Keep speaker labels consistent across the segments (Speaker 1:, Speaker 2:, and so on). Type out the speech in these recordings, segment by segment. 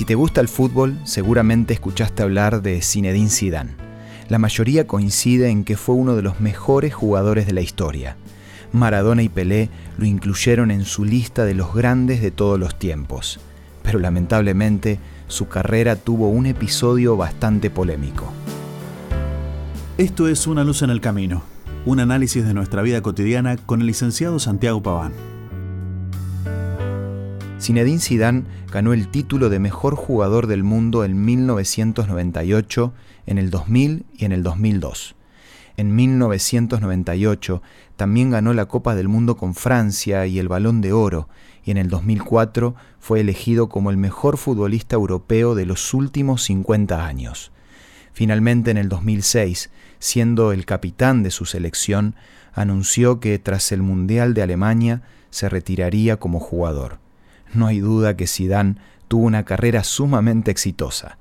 Speaker 1: Si te gusta el fútbol, seguramente escuchaste hablar de Zinedine Zidane. La mayoría coincide en que fue uno de los mejores jugadores de la historia. Maradona y Pelé lo incluyeron en su lista de los grandes de todos los tiempos. Pero lamentablemente, su carrera tuvo un episodio bastante polémico.
Speaker 2: Esto es Una luz en el camino, un análisis de nuestra vida cotidiana con el licenciado Santiago Paván.
Speaker 1: Zinedine Zidane ganó el título de mejor jugador del mundo en 1998, en el 2000 y en el 2002. En 1998 también ganó la Copa del Mundo con Francia y el Balón de Oro, y en el 2004 fue elegido como el mejor futbolista europeo de los últimos 50 años. Finalmente, en el 2006, siendo el capitán de su selección, anunció que tras el Mundial de Alemania se retiraría como jugador. No hay duda que Zidane tuvo una carrera sumamente exitosa.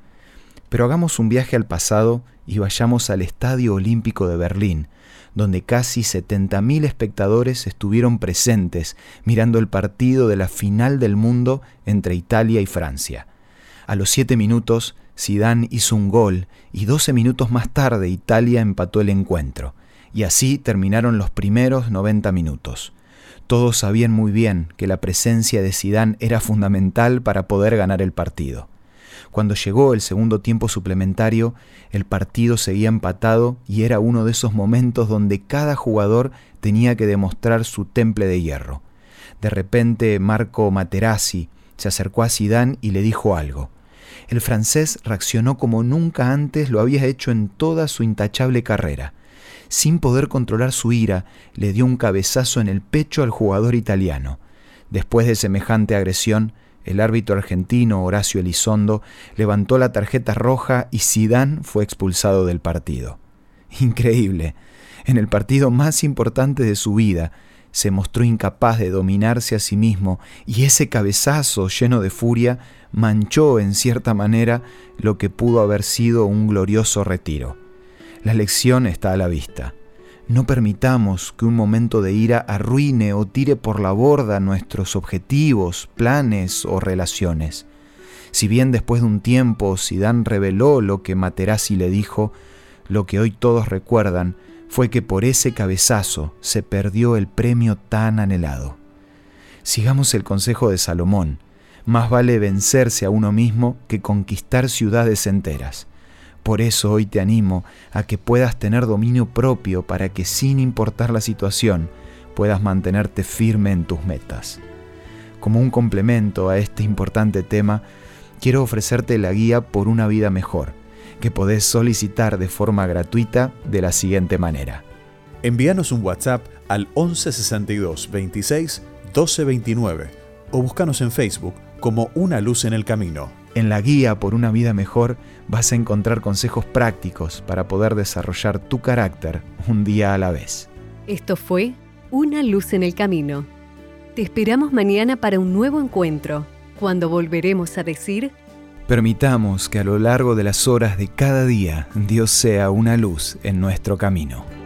Speaker 1: Pero hagamos un viaje al pasado y vayamos al Estadio Olímpico de Berlín, donde casi 70.000 espectadores estuvieron presentes mirando el partido de la final del mundo entre Italia y Francia. A los siete minutos, Zidane hizo un gol y 12 minutos más tarde Italia empató el encuentro. Y así terminaron los primeros 90 minutos. Todos sabían muy bien que la presencia de Zidane era fundamental para poder ganar el partido. Cuando llegó el segundo tiempo suplementario, el partido seguía empatado y era uno de esos momentos donde cada jugador tenía que demostrar su temple de hierro. De repente Marco Materazzi se acercó a Zidane y le dijo algo. El francés reaccionó como nunca antes lo había hecho en toda su intachable carrera sin poder controlar su ira, le dio un cabezazo en el pecho al jugador italiano. Después de semejante agresión, el árbitro argentino Horacio Elizondo levantó la tarjeta roja y Sidán fue expulsado del partido. Increíble. En el partido más importante de su vida, se mostró incapaz de dominarse a sí mismo y ese cabezazo lleno de furia manchó en cierta manera lo que pudo haber sido un glorioso retiro. La lección está a la vista. No permitamos que un momento de ira arruine o tire por la borda nuestros objetivos, planes o relaciones. Si bien después de un tiempo Sidán reveló lo que Materazzi le dijo, lo que hoy todos recuerdan fue que por ese cabezazo se perdió el premio tan anhelado. Sigamos el consejo de Salomón, más vale vencerse a uno mismo que conquistar ciudades enteras. Por eso hoy te animo a que puedas tener dominio propio para que sin importar la situación puedas mantenerte firme en tus metas. Como un complemento a este importante tema, quiero ofrecerte la guía por una vida mejor, que podés solicitar de forma gratuita de la siguiente manera.
Speaker 2: Envíanos un WhatsApp al 1162 26 1229 o búscanos en Facebook como Una Luz en el Camino.
Speaker 1: En la guía por una vida mejor vas a encontrar consejos prácticos para poder desarrollar tu carácter un día a la vez.
Speaker 3: Esto fue Una luz en el camino. Te esperamos mañana para un nuevo encuentro, cuando volveremos a decir...
Speaker 1: Permitamos que a lo largo de las horas de cada día Dios sea una luz en nuestro camino.